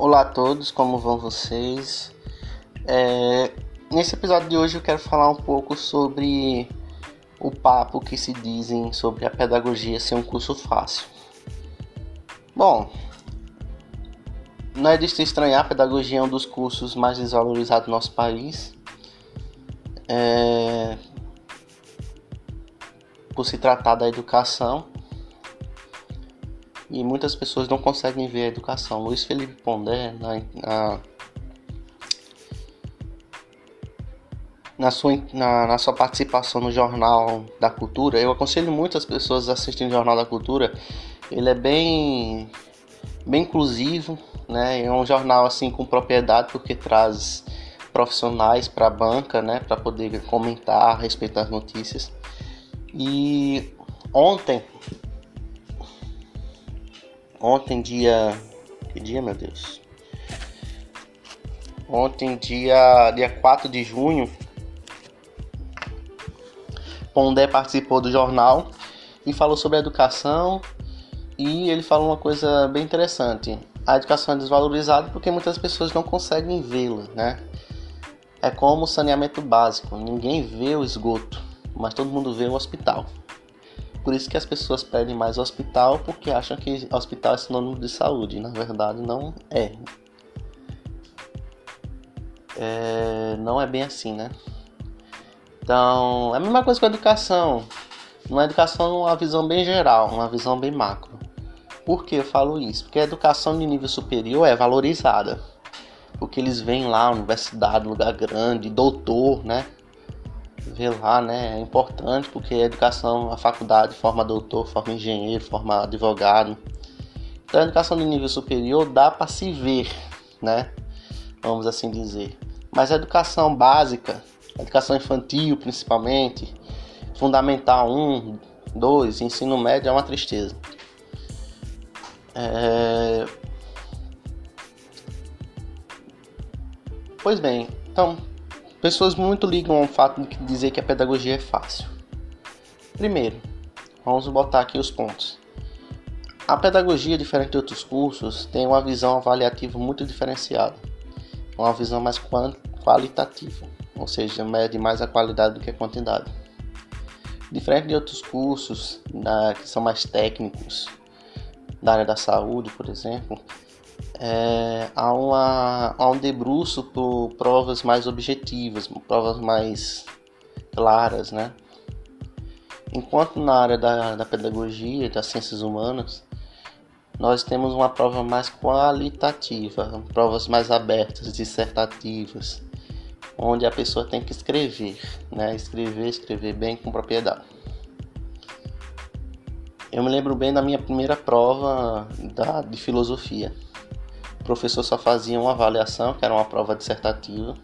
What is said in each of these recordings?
Olá a todos, como vão vocês? É, nesse episódio de hoje eu quero falar um pouco sobre o papo que se dizem sobre a pedagogia ser um curso fácil. Bom, não é de se estranhar, a pedagogia é um dos cursos mais desvalorizados do nosso país. É, por se tratar da educação e muitas pessoas não conseguem ver a educação. Luiz Felipe Pondé, na, na, na, sua, na, na sua participação no Jornal da Cultura, eu aconselho muitas pessoas a assistirem o Jornal da Cultura. Ele é bem, bem inclusivo, né? É um jornal assim com propriedade porque traz profissionais para a banca, né, para poder comentar a respeito das notícias. E ontem Ontem, dia. Que dia, meu Deus? Ontem, dia, dia 4 de junho, Pondé participou do jornal e falou sobre a educação. E ele falou uma coisa bem interessante. A educação é desvalorizada porque muitas pessoas não conseguem vê-la, né? É como o saneamento básico. Ninguém vê o esgoto, mas todo mundo vê o hospital. Por isso que as pessoas pedem mais hospital, porque acham que hospital é sinônimo de saúde. Na verdade, não é. é não é bem assim, né? Então, é a mesma coisa com a educação. Uma educação, uma visão bem geral, uma visão bem macro. Por que eu falo isso? Porque a educação de nível superior é valorizada. Porque eles vêm lá, universidade, lugar grande, doutor, né? Lá, né? É importante porque a educação, a faculdade forma doutor, forma engenheiro, forma advogado. Então a educação de nível superior dá para se ver, né? Vamos assim dizer. Mas a educação básica, a educação infantil principalmente, fundamental 1, 2, ensino médio é uma tristeza. É... Pois bem, então Pessoas muito ligam ao fato de dizer que a pedagogia é fácil. Primeiro, vamos botar aqui os pontos. A pedagogia, diferente de outros cursos, tem uma visão avaliativa muito diferenciada, uma visão mais qualitativa, ou seja, mede mais a qualidade do que a quantidade. Diferente de outros cursos que são mais técnicos, da área da saúde, por exemplo, é, há, uma, há um debruço por provas mais objetivas, provas mais claras, né? Enquanto na área da, da pedagogia, das ciências humanas, nós temos uma prova mais qualitativa, provas mais abertas, dissertativas, onde a pessoa tem que escrever, né? Escrever, escrever bem com propriedade. Eu me lembro bem da minha primeira prova da, de filosofia professor só fazia uma avaliação, que era uma prova dissertativa,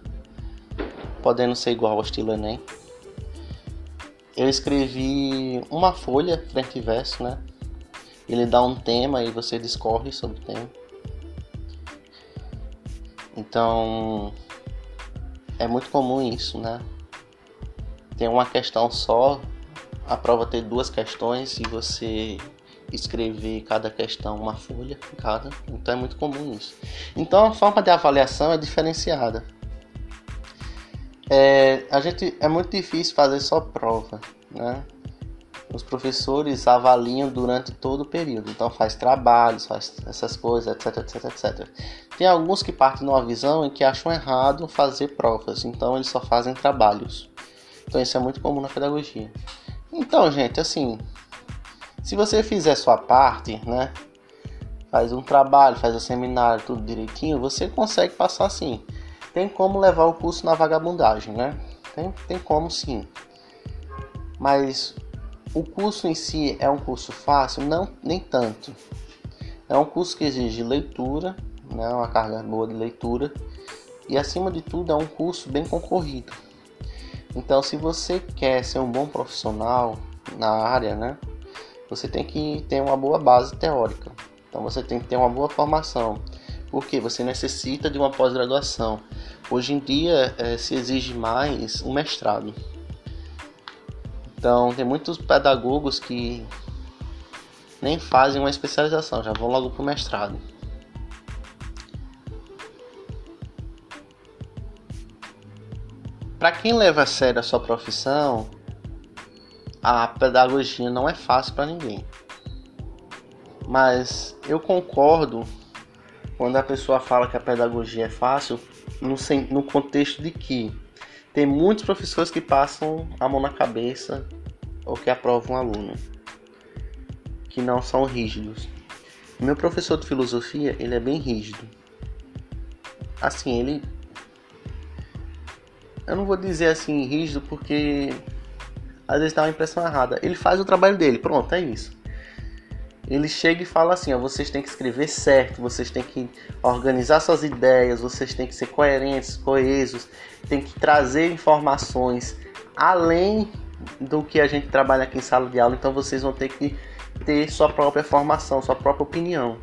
podendo ser igual ao estilo Enem. Eu escrevi uma folha, frente e verso, né? Ele dá um tema e você discorre sobre o tema. Então, é muito comum isso, né? Tem uma questão só, a prova tem duas questões e você escrever cada questão uma folha, cada. Então é muito comum isso. Então a forma de avaliação é diferenciada. É, a gente é muito difícil fazer só prova, né? Os professores avaliam durante todo o período, então faz trabalhos, faz essas coisas, etc, etc, etc. Tem alguns que partem numa visão em que acham errado fazer provas, então eles só fazem trabalhos. Então isso é muito comum na pedagogia. Então, gente, assim, se você fizer sua parte, né? Faz um trabalho, faz o seminário, tudo direitinho, você consegue passar sim. Tem como levar o curso na vagabundagem, né? Tem, tem como sim. Mas o curso em si é um curso fácil? Não, nem tanto. É um curso que exige leitura, né? uma carga boa de leitura. E acima de tudo é um curso bem concorrido. Então se você quer ser um bom profissional na área, né? você tem que ter uma boa base teórica. Então você tem que ter uma boa formação, porque você necessita de uma pós-graduação. Hoje em dia é, se exige mais um mestrado. Então tem muitos pedagogos que nem fazem uma especialização, já vão logo para o mestrado. Para quem leva a sério a sua profissão, a pedagogia não é fácil para ninguém. Mas eu concordo quando a pessoa fala que a pedagogia é fácil no, no contexto de que tem muitos professores que passam a mão na cabeça ou que aprovam um aluno, que não são rígidos. Meu professor de filosofia, ele é bem rígido. Assim, ele eu não vou dizer assim rígido porque às vezes dá uma impressão errada. Ele faz o trabalho dele, pronto, é isso. Ele chega e fala assim: ó, vocês têm que escrever certo, vocês têm que organizar suas ideias, vocês têm que ser coerentes, coesos, tem que trazer informações além do que a gente trabalha aqui em sala de aula. Então vocês vão ter que ter sua própria formação, sua própria opinião.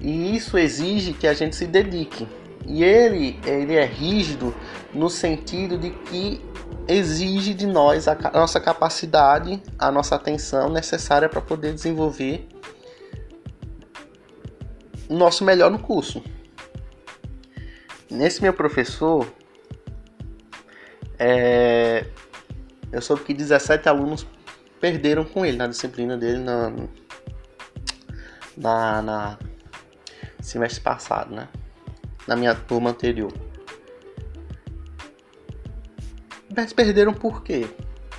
E isso exige que a gente se dedique. E ele, ele é rígido no sentido de que exige de nós a nossa capacidade, a nossa atenção necessária para poder desenvolver o nosso melhor no curso. Nesse meu professor, é, eu soube que 17 alunos perderam com ele na disciplina dele na, na, na semestre passado, né? Na minha turma anterior. Mas perderam por quê?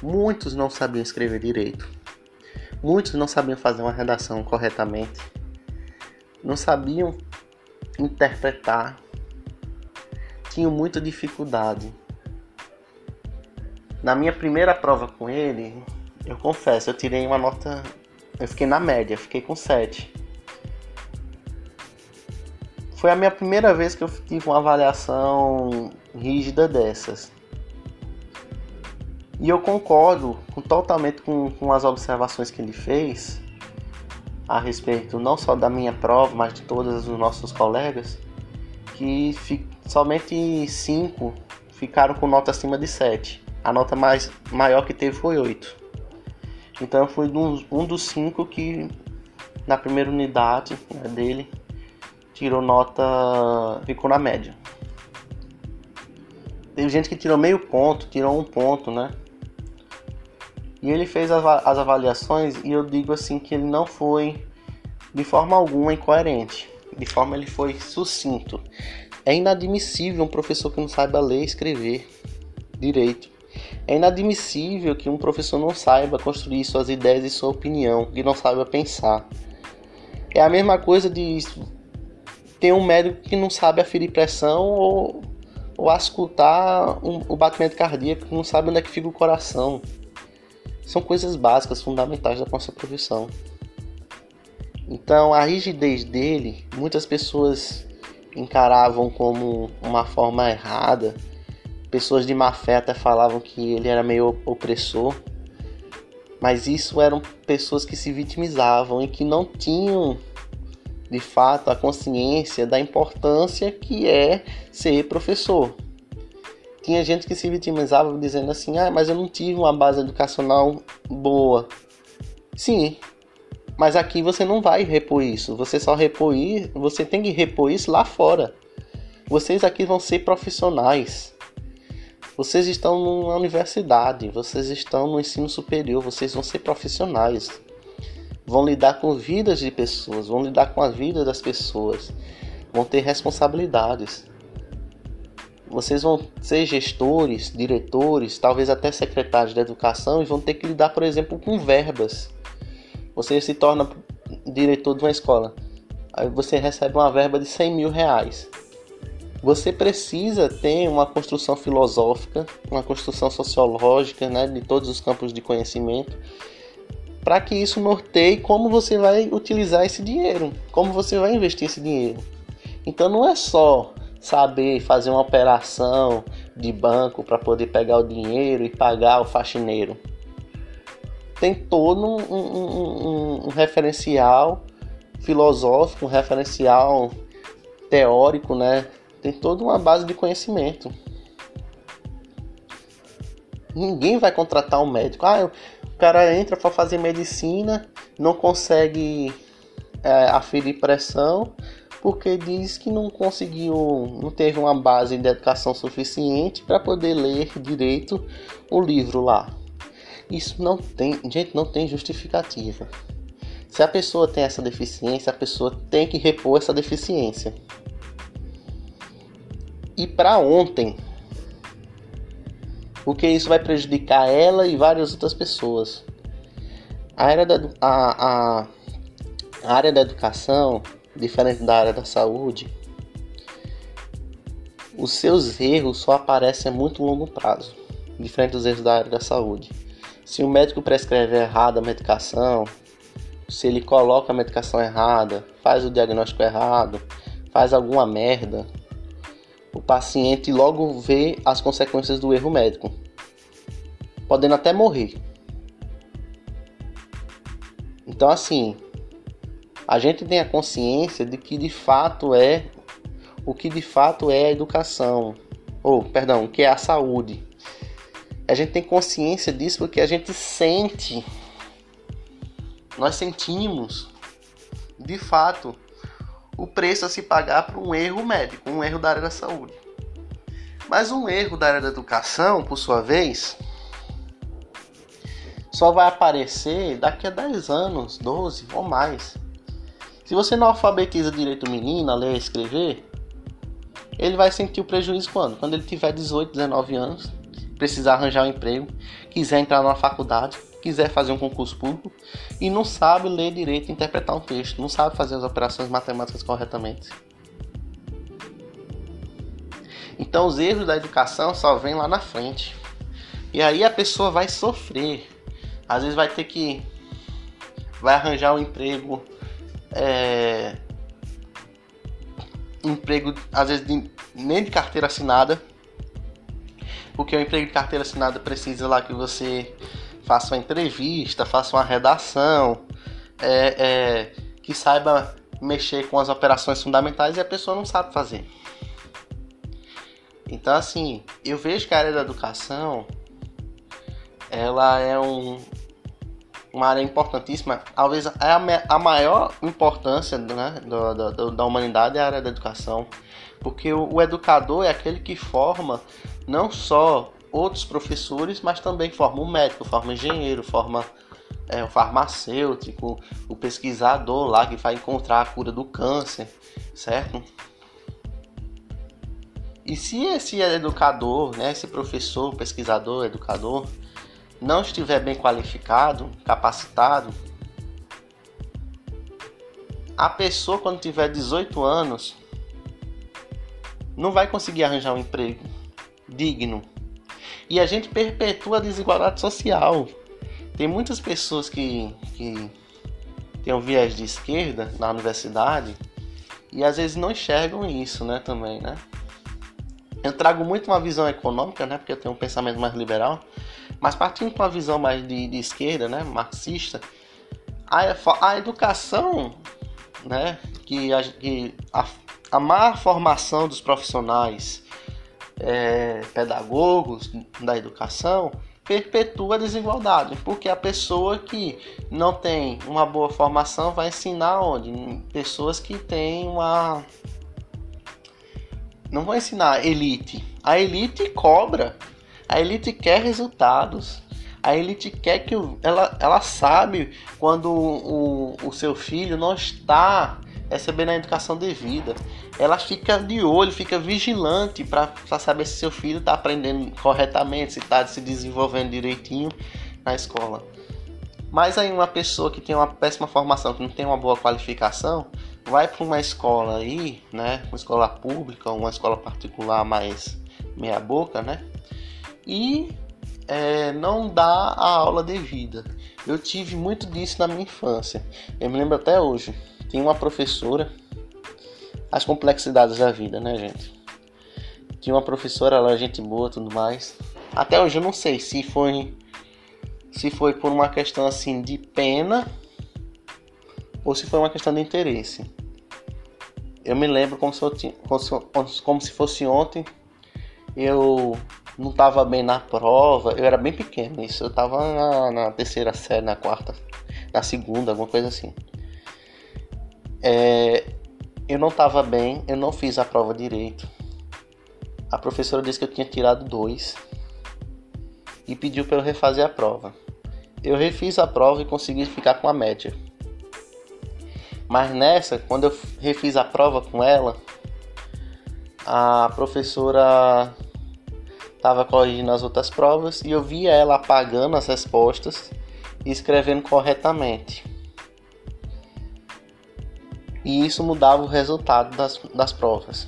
Muitos não sabiam escrever direito. Muitos não sabiam fazer uma redação corretamente. Não sabiam interpretar. Tinham muita dificuldade. Na minha primeira prova com ele, eu confesso, eu tirei uma nota. Eu fiquei na média, fiquei com 7. Foi a minha primeira vez que eu tive uma avaliação rígida dessas. E eu concordo totalmente com, com as observações que ele fez a respeito não só da minha prova, mas de todos os nossos colegas, que fi, somente cinco ficaram com nota acima de 7. A nota mais maior que teve foi 8. Então eu fui um, um dos cinco que na primeira unidade né, dele tirou nota. ficou na média. Teve gente que tirou meio ponto, tirou um ponto, né? E ele fez as, avaliações e eu digo assim que ele não foi de forma alguma incoerente. De forma ele foi sucinto. É inadmissível um professor que não saiba ler e escrever direito. É inadmissível que um professor não saiba construir suas ideias e sua opinião, que não saiba pensar. É a mesma coisa de tem um médico que não sabe aferir pressão ou, ou escutar um, o batimento cardíaco, que não sabe onde é que fica o coração. São coisas básicas, fundamentais da nossa profissão. Então, a rigidez dele, muitas pessoas encaravam como uma forma errada. Pessoas de má fé até falavam que ele era meio opressor. Mas isso eram pessoas que se vitimizavam e que não tinham de fato a consciência da importância que é ser professor. Tinha gente que se vitimizava dizendo assim: "Ah, mas eu não tive uma base educacional boa". Sim, mas aqui você não vai repor isso. Você só repor, você tem que repor isso lá fora. Vocês aqui vão ser profissionais. Vocês estão numa universidade, vocês estão no ensino superior, vocês vão ser profissionais vão lidar com vidas de pessoas, vão lidar com a vida das pessoas, vão ter responsabilidades. Vocês vão ser gestores, diretores, talvez até secretários de educação e vão ter que lidar, por exemplo, com verbas. Você se torna diretor de uma escola, aí você recebe uma verba de 100 mil reais. Você precisa ter uma construção filosófica, uma construção sociológica né, de todos os campos de conhecimento para que isso norteie como você vai utilizar esse dinheiro, como você vai investir esse dinheiro. Então não é só saber fazer uma operação de banco para poder pegar o dinheiro e pagar o faxineiro. Tem todo um, um, um, um referencial filosófico, um referencial teórico, né? Tem toda uma base de conhecimento. Ninguém vai contratar um médico. Ah, cara entra para fazer medicina, não consegue é, aferir pressão, porque diz que não conseguiu, não teve uma base de educação suficiente para poder ler direito o livro lá. Isso não tem, gente, não tem justificativa. Se a pessoa tem essa deficiência, a pessoa tem que repor essa deficiência. E para ontem, porque isso vai prejudicar ela e várias outras pessoas. A área da, a, a, a área da educação, diferente da área da saúde, os seus erros só aparecem a muito longo prazo, diferente dos erros da área da saúde. Se o médico prescreve errado a medicação, se ele coloca a medicação errada, faz o diagnóstico errado, faz alguma merda, o paciente logo vê as consequências do erro médico, podendo até morrer. Então, assim, a gente tem a consciência de que de fato é o que de fato é a educação, ou perdão, o que é a saúde. A gente tem consciência disso porque a gente sente, nós sentimos, de fato, o preço a se pagar por um erro médico, um erro da área da saúde. Mas um erro da área da educação, por sua vez, só vai aparecer daqui a 10 anos, 12 ou mais. Se você não alfabetiza direito o menino a ler e escrever, ele vai sentir o prejuízo quando? Quando ele tiver 18, 19 anos, precisar arranjar um emprego, quiser entrar numa faculdade, quiser fazer um concurso público e não sabe ler direito interpretar um texto, não sabe fazer as operações matemáticas corretamente. Então os erros da educação só vêm lá na frente. E aí a pessoa vai sofrer às vezes vai ter que vai arranjar um emprego é, emprego às vezes de, nem de carteira assinada porque o emprego de carteira assinada precisa lá que você faça uma entrevista faça uma redação é, é, que saiba mexer com as operações fundamentais e a pessoa não sabe fazer. Então assim eu vejo que a área da educação ela é um, uma área importantíssima, talvez é a, a maior importância né, do, do, da humanidade é a área da educação, porque o, o, educador é aquele que forma não só outros professores, mas também forma um médico, forma um engenheiro, forma é, o farmacêutico, o pesquisador lá que vai encontrar a cura do câncer, certo? E se esse educador, né, esse professor, pesquisador, educador, não estiver bem qualificado, capacitado, a pessoa quando tiver 18 anos não vai conseguir arranjar um emprego digno. E a gente perpetua a desigualdade social. Tem muitas pessoas que, que têm um viés de esquerda na universidade e às vezes não enxergam isso, né, também, né? Eu trago muito uma visão econômica, né, porque eu tenho um pensamento mais liberal, mas partindo para uma visão mais de, de esquerda, né, marxista, a, a educação, né, que a, que a, a má formação dos profissionais é, pedagogos da educação perpetua a desigualdade, porque a pessoa que não tem uma boa formação vai ensinar onde? Pessoas que têm uma. Não vão ensinar elite. A elite cobra a elite quer resultados. A elite quer que ela, ela sabe quando o, o seu filho não está recebendo a educação devida. Ela fica de olho, fica vigilante para saber se seu filho está aprendendo corretamente, se está se desenvolvendo direitinho na escola. Mas aí uma pessoa que tem uma péssima formação, que não tem uma boa qualificação, vai para uma escola aí, né, uma escola pública, uma escola particular mais meia boca, né, e é, não dá a aula devida. Eu tive muito disso na minha infância. Eu me lembro até hoje. Tinha uma professora, as complexidades da vida, né, gente? Tinha uma professora, era gente boa, tudo mais. Até hoje eu não sei se foi se foi por uma questão assim de pena ou se foi uma questão de interesse. Eu me lembro como se, eu como se, como se fosse ontem. Eu não estava bem na prova, eu era bem pequeno, isso eu estava na, na, terceira série, na quarta, na segunda, alguma coisa assim. É, eu não estava bem, eu não fiz a prova direito. A professora disse que eu tinha tirado dois e pediu para eu refazer a prova. Eu refiz a prova e consegui ficar com a média. Mas nessa, quando eu refiz a prova com ela, a professora estava corrigindo as outras provas e eu via ela apagando as respostas e escrevendo corretamente. E isso mudava o resultado das, das provas.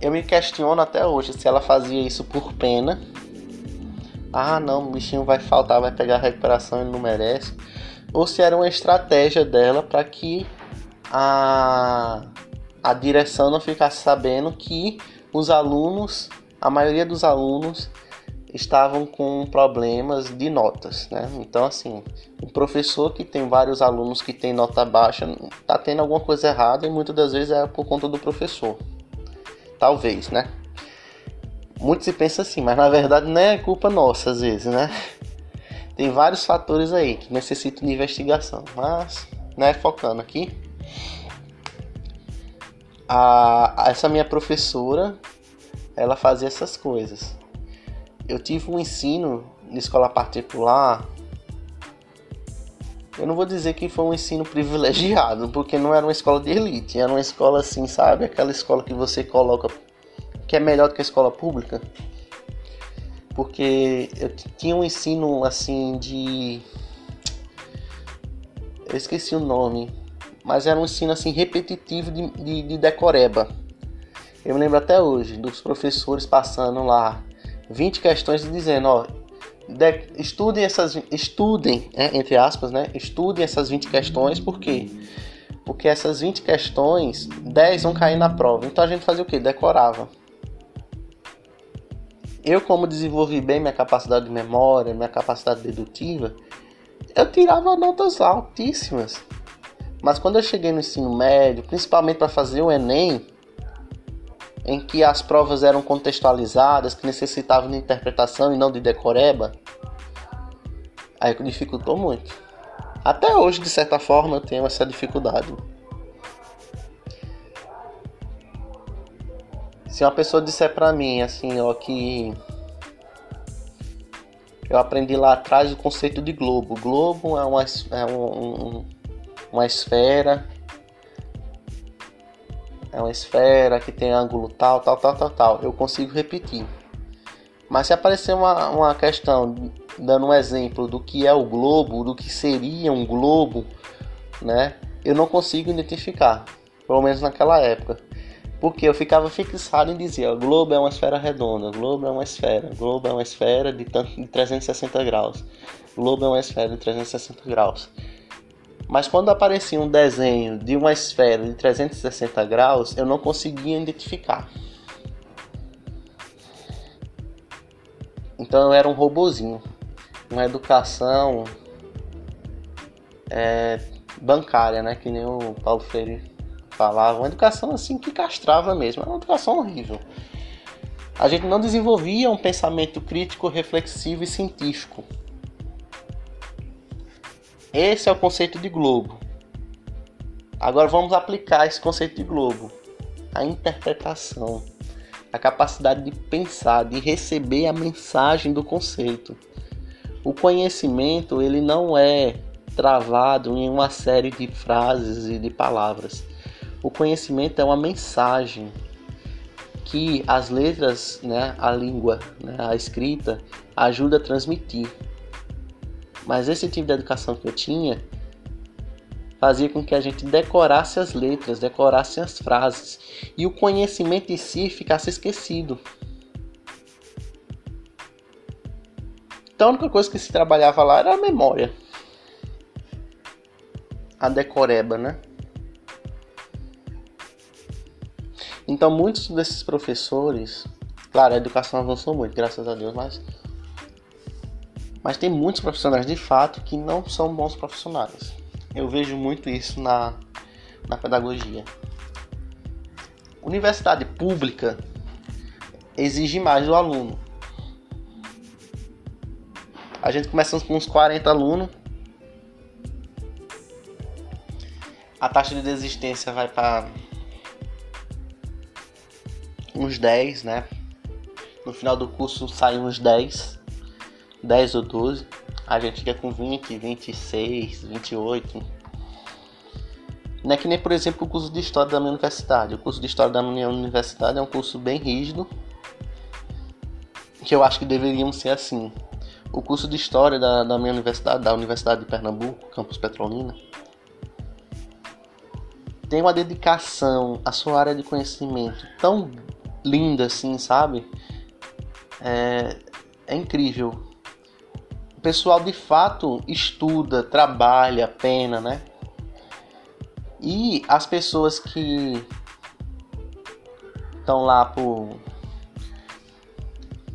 Eu me questiono até hoje se ela fazia isso por pena. Ah, não, o bichinho vai faltar, vai pegar a recuperação e não merece. Ou se era uma estratégia dela para que a, a direção não ficasse sabendo que os alunos, a maioria dos alunos, estavam com problemas de notas, né? Então, assim, um professor que tem vários alunos que tem nota baixa está tendo alguma coisa errada e muitas das vezes é por conta do professor. Talvez, né? Muito se pensa assim, mas na verdade não é culpa nossa às vezes, né? Tem vários fatores aí que necessitam de investigação, mas, né, focando aqui, a, essa minha professora, ela fazia essas coisas. Eu tive um ensino de escola particular. Eu não vou dizer que foi um ensino privilegiado, porque não era uma escola de elite, era uma escola assim, sabe? Aquela escola que você coloca que é melhor do que a escola pública. Porque eu tinha um ensino assim de. Eu esqueci o nome mas era um ensino assim repetitivo de, de, de decoreba. Eu me lembro até hoje dos professores passando lá 20 questões dizendo, ó, de, estudem essas estudem, é, entre aspas, né? Estudem essas 20 questões, por quê? Porque essas 20 questões, 10 vão cair na prova. Então a gente fazia o quê? Decorava. Eu, como desenvolvi bem minha capacidade de memória, minha capacidade dedutiva, eu tirava notas altíssimas. Mas quando eu cheguei no ensino médio, principalmente para fazer o Enem, em que as provas eram contextualizadas, que necessitavam de interpretação e não de decoreba, aí dificultou muito. Até hoje, de certa forma, eu tenho essa dificuldade. Se uma pessoa disser pra mim assim, ó, que eu aprendi lá atrás o conceito de globo. Globo é, uma, é um, uma esfera. É uma esfera que tem ângulo tal, tal, tal, tal, tal. Eu consigo repetir. Mas se aparecer uma, uma questão dando um exemplo do que é o globo, do que seria um globo, né? Eu não consigo identificar, pelo menos naquela época. Porque eu ficava fixado em dizer, o globo é uma esfera redonda, o globo é uma esfera, o globo é uma esfera de, de 360 graus, o globo é uma esfera de 360 graus. Mas quando aparecia um desenho de uma esfera de 360 graus, eu não conseguia identificar. Então eu era um robozinho. Uma educação é, bancária, né? Que nem o Paulo Freire falava. Uma educação assim que castrava mesmo. Era uma educação horrível. A gente não desenvolvia um pensamento crítico, reflexivo e científico. Esse é o conceito de globo. Agora vamos aplicar esse conceito de globo. A interpretação, a capacidade de pensar, de receber a mensagem do conceito. O conhecimento, ele não é travado em uma série de frases e de palavras. O conhecimento é uma mensagem que as letras, né, a língua, né, a escrita, ajuda a transmitir. Mas esse tipo de educação que eu tinha fazia com que a gente decorasse as letras, decorasse as frases e o conhecimento em si ficasse esquecido. Então a única coisa que se trabalhava lá era a memória. A decoreba, né? Então muitos desses professores, claro, a educação avançou muito, graças a Deus, mas mas tem muitos profissionais de fato que não são bons profissionais. Eu vejo muito isso na, na pedagogia. Universidade pública exige mais do aluno. A gente começa com uns 40 alunos. A taxa de desistência vai para uns 10, né? No final do curso saem uns 10, 10 ou 12. A gente fica com 20, 26, 28. Não é que nem, por exemplo, o curso de História da minha universidade. O curso de História da minha universidade é um curso bem rígido, que eu acho que deveriam ser assim. O curso de História da, da minha universidade, da Universidade de Pernambuco, campus Petrolina, tem uma dedicação à sua área de conhecimento tão linda assim, sabe? É, é incrível. Pessoal de fato estuda, trabalha, pena, né? E as pessoas que estão lá por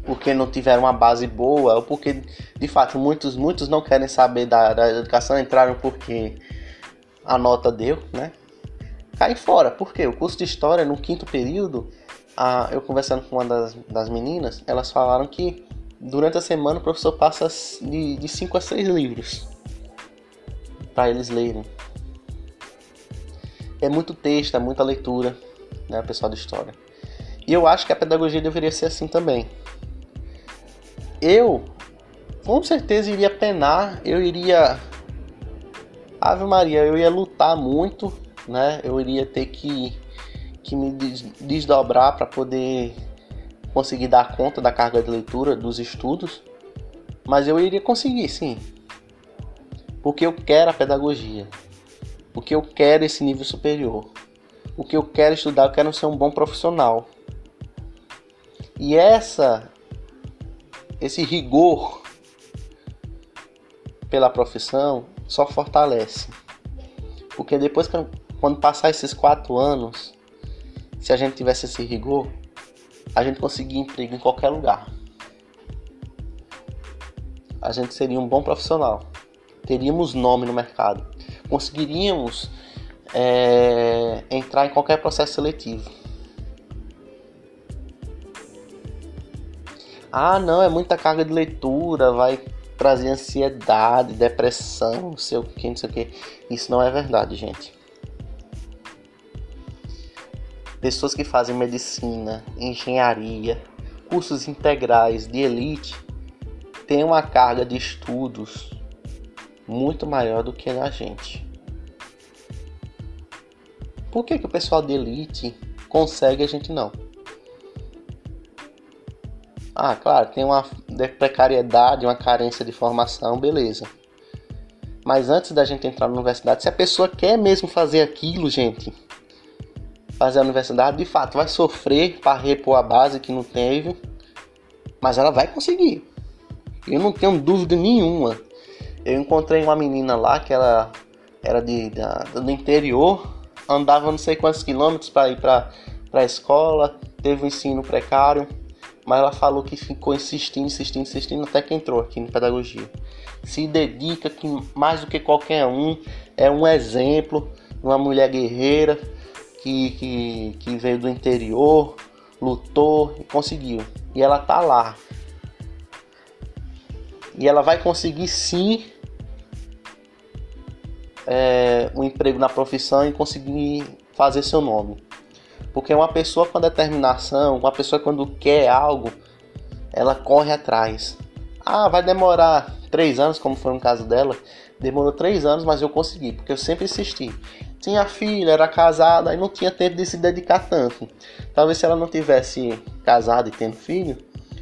porque não tiveram uma base boa ou porque de fato muitos muitos não querem saber da, da educação entraram porque a nota deu, né? cai fora. Por quê? O curso de história, no quinto período, a, eu conversando com uma das, das meninas, elas falaram que durante a semana o professor passa de 5 a 6 livros para eles lerem. É muito texto, é muita leitura, né, pessoal de história. E eu acho que a pedagogia deveria ser assim também. Eu, com certeza, iria penar, eu iria. Ave Maria, eu ia lutar muito né? Eu iria ter que, que me desdobrar para poder conseguir dar conta da carga de leitura dos estudos, mas eu iria conseguir, sim. Porque eu quero a pedagogia. Porque eu quero esse nível superior. O que eu quero estudar, eu quero ser um bom profissional. E essa esse rigor pela profissão só fortalece. Porque depois quando passar esses quatro anos, se a gente tivesse esse rigor, a gente conseguia emprego em qualquer lugar. A gente seria um bom profissional. Teríamos nome no mercado. Conseguiríamos é, entrar em qualquer processo seletivo. Ah, não, é muita carga de leitura, vai trazer ansiedade, depressão, não sei o que, não sei o que. Isso não é verdade, gente pessoas que fazem medicina, engenharia, cursos integrais de elite têm uma carga de estudos muito maior do que a gente. Por que, que o pessoal de elite consegue a gente não? Ah, claro, tem uma precariedade, uma carência de formação, beleza. Mas antes da gente entrar na universidade, se a pessoa quer mesmo fazer aquilo, gente, fazer a universidade, de fato vai sofrer para repor a base que não teve, mas ela vai conseguir. Eu não tenho dúvida nenhuma. Eu encontrei uma menina lá que ela era de, da, do interior, andava não sei quantos quilômetros para ir para a escola, teve um ensino precário, mas ela falou que ficou insistindo, insistindo, insistindo até que entrou aqui em pedagogia. Se dedica que mais do que qualquer um, é um exemplo, uma mulher guerreira que, que, que veio do interior, lutou e conseguiu. E ela tá lá. E ela vai conseguir sim é, um emprego na profissão e conseguir fazer seu nome. Porque uma pessoa com determinação, uma pessoa quando quer algo, ela corre atrás. Ah, vai demorar três anos, como foi no caso dela. Demorou três anos, mas eu consegui, porque eu sempre insisti tinha filha, era casada e não tinha tempo de se dedicar tanto. Talvez se ela não tivesse casado e tendo filho,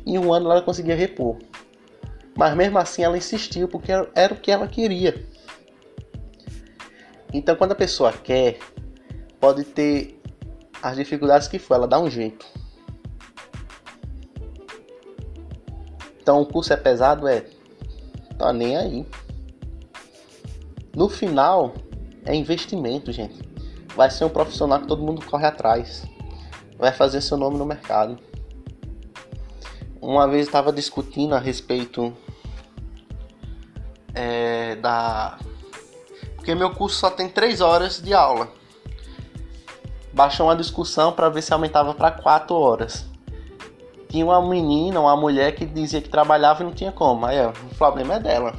em um ano ela conseguia repor. Mas mesmo assim ela insistiu porque era o que ela queria. Então quando a pessoa quer, pode ter as dificuldades que for, ela dá um jeito. Então o curso é pesado, é. Tá nem aí. No final, é investimento, gente. Vai ser um profissional que todo mundo corre atrás. Vai fazer seu nome no mercado. Uma vez estava discutindo a respeito é, da. Porque meu curso só tem 3 horas de aula. Baixou uma discussão para ver se aumentava para 4 horas. Tinha uma menina, uma mulher que dizia que trabalhava e não tinha como. Aí ó, o problema é dela.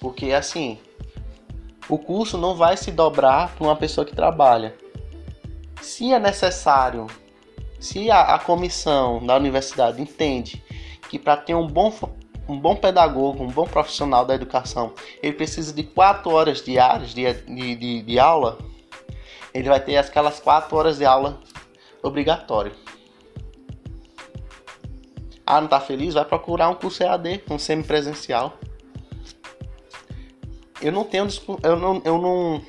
Porque assim, o curso não vai se dobrar para uma pessoa que trabalha. Se é necessário Se a, a comissão da universidade entende que para ter um bom, um bom pedagogo, um bom profissional da educação, ele precisa de quatro horas diárias de, de, de, de aula, ele vai ter aquelas quatro horas de aula obrigatório. Ah, não está feliz? Vai procurar um curso EAD, um semipresencial. Eu não tenho. Eu não, eu não.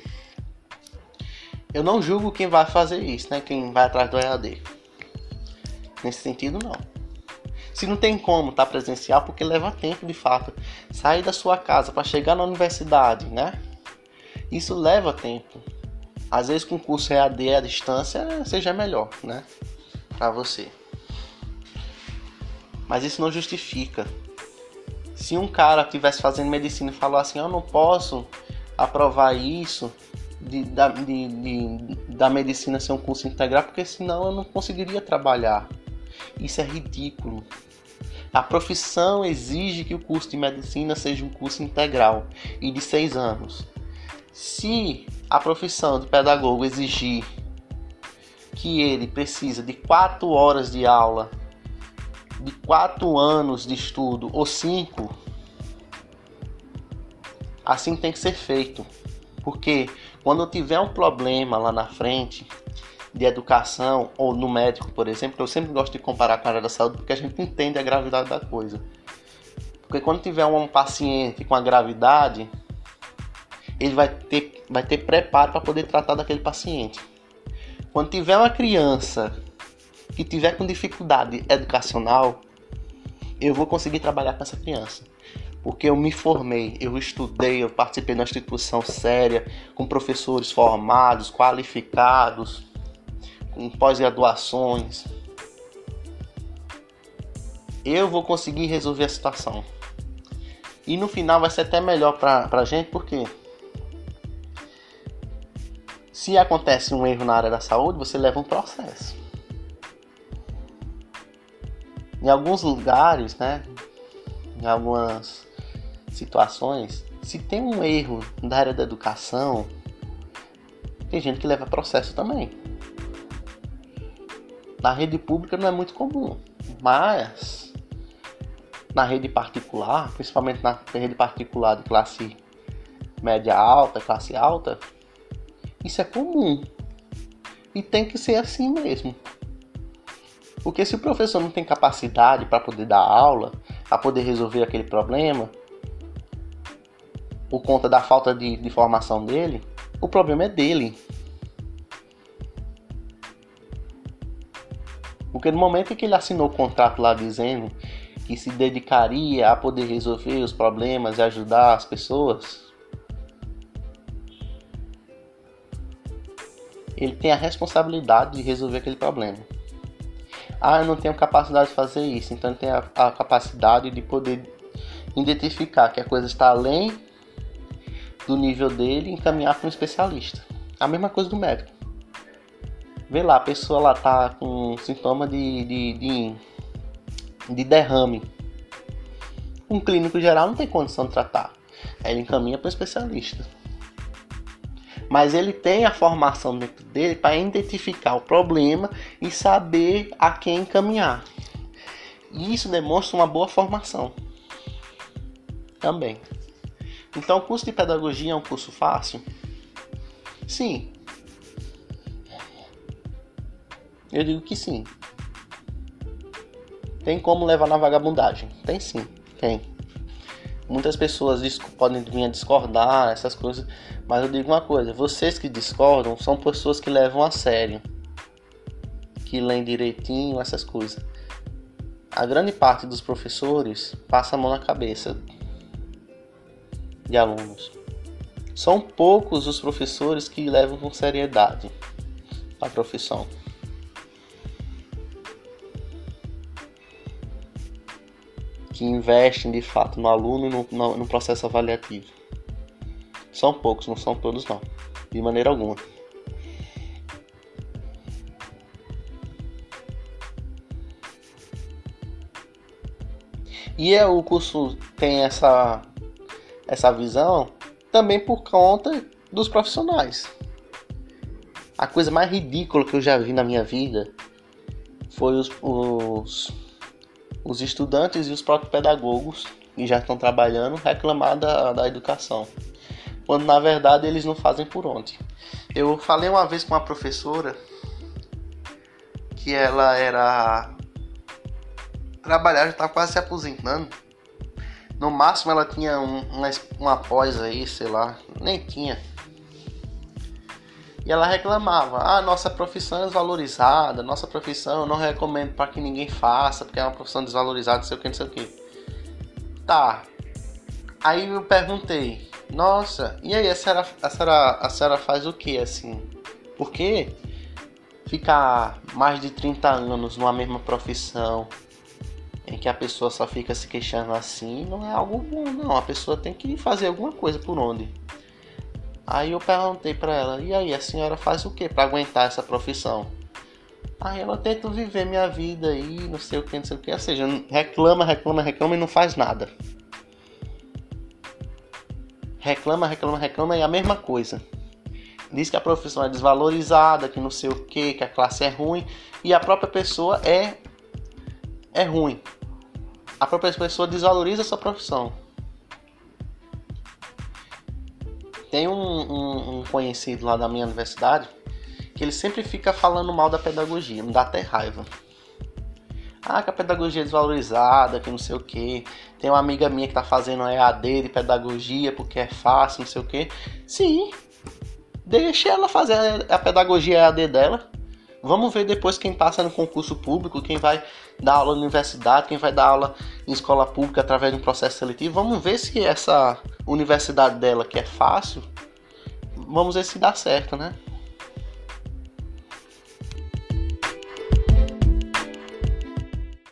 Eu não julgo quem vai fazer isso, né? Quem vai atrás do EAD. Nesse sentido, não. Se não tem como estar tá presencial, porque leva tempo de fato. Sair da sua casa para chegar na universidade, né? Isso leva tempo. Às vezes com curso EAD à distância seja melhor, né? Para você. Mas isso não justifica. Se um cara estivesse fazendo medicina e falou assim, eu não posso aprovar isso de, da, de, de, da medicina ser um curso integral, porque senão eu não conseguiria trabalhar. Isso é ridículo. A profissão exige que o curso de medicina seja um curso integral e de seis anos. Se a profissão de pedagogo exigir que ele precisa de quatro horas de aula de quatro anos de estudo ou cinco, assim tem que ser feito. Porque quando eu tiver um problema lá na frente de educação ou no médico, por exemplo, eu sempre gosto de comparar com a área da saúde porque a gente entende a gravidade da coisa. Porque quando tiver um paciente com a gravidade, ele vai ter, vai ter preparo para poder tratar daquele paciente. Quando tiver uma criança que tiver com dificuldade educacional, eu vou conseguir trabalhar com essa criança. Porque eu me formei, eu estudei, eu participei de uma instituição séria, com professores formados, qualificados, com pós-graduações. Eu vou conseguir resolver a situação. E no final vai ser até melhor pra, pra gente, porque se acontece um erro na área da saúde, você leva um processo. Em alguns lugares, né, em algumas situações, se tem um erro da área da educação, tem gente que leva processo também. Na rede pública não é muito comum, mas na rede particular, principalmente na rede particular de classe média alta, classe alta, isso é comum. E tem que ser assim mesmo. Porque se o professor não tem capacidade para poder dar aula, para poder resolver aquele problema, por conta da falta de, de formação dele, o problema é dele. Porque no momento em que ele assinou o contrato lá dizendo que se dedicaria a poder resolver os problemas e ajudar as pessoas, ele tem a responsabilidade de resolver aquele problema. Ah, eu não tenho capacidade de fazer isso. Então tem a, a capacidade de poder identificar que a coisa está além do nível dele e encaminhar para um especialista. A mesma coisa do médico. Vê lá, a pessoa lá tá com sintoma de, de, de, de derrame. Um clínico geral não tem condição de tratar. Aí ele encaminha para um especialista mas ele tem a formação dentro dele para identificar o problema e saber a quem encaminhar. E isso demonstra uma boa formação também. Então, o curso de pedagogia é um curso fácil? Sim. Eu digo que sim. Tem como levar na vagabundagem? Tem sim, tem. Muitas pessoas podem vir a discordar, essas coisas, mas eu digo uma coisa: vocês que discordam são pessoas que levam a sério, que leem direitinho essas coisas. A grande parte dos professores passa a mão na cabeça de alunos. São poucos os professores que levam com seriedade a profissão. Que investem de fato no aluno no, no, no processo avaliativo. São poucos, não são todos não. De maneira alguma. E é, o curso tem essa, essa visão também por conta dos profissionais. A coisa mais ridícula que eu já vi na minha vida foi os, os, os estudantes e os próprios pedagogos que já estão trabalhando reclamar da, da educação. Quando na verdade eles não fazem por onde. Eu falei uma vez com uma professora que ela era. Trabalhar, já estava quase se aposentando. No máximo ela tinha um, uma, uma pós aí, sei lá, nem tinha. E ela reclamava: ah, nossa profissão é desvalorizada, nossa profissão eu não recomendo para que ninguém faça, porque é uma profissão desvalorizada, não sei o que, não sei o que. Tá. Aí eu perguntei: nossa, e aí a senhora, a senhora, a senhora faz o que assim? Por que ficar mais de 30 anos numa mesma profissão em que a pessoa só fica se queixando assim não é algo bom, não. A pessoa tem que fazer alguma coisa por onde. Aí eu perguntei para ela, e aí, a senhora faz o que para aguentar essa profissão? Aí ela tenta viver minha vida aí, não sei o que, não sei o que. Ou seja, reclama, reclama, reclama e não faz nada. Reclama, reclama, reclama e é a mesma coisa. Diz que a profissão é desvalorizada, que não sei o que, que a classe é ruim e a própria pessoa é é ruim. A própria pessoa desvaloriza a sua profissão. Tem um, um, um, conhecido lá da minha universidade que ele sempre fica falando mal da pedagogia, me dá até raiva. Ah, que a pedagogia é desvalorizada, que não sei o que. Tem uma amiga minha que tá fazendo EAD de pedagogia porque é fácil, não sei o que. Sim, deixe ela fazer a pedagogia EAD dela. Vamos ver depois quem passa no concurso público, quem vai dar aula na universidade, quem vai dar aula em escola pública através de um processo seletivo. Vamos ver se essa universidade dela, que é fácil, vamos ver se dá certo, né?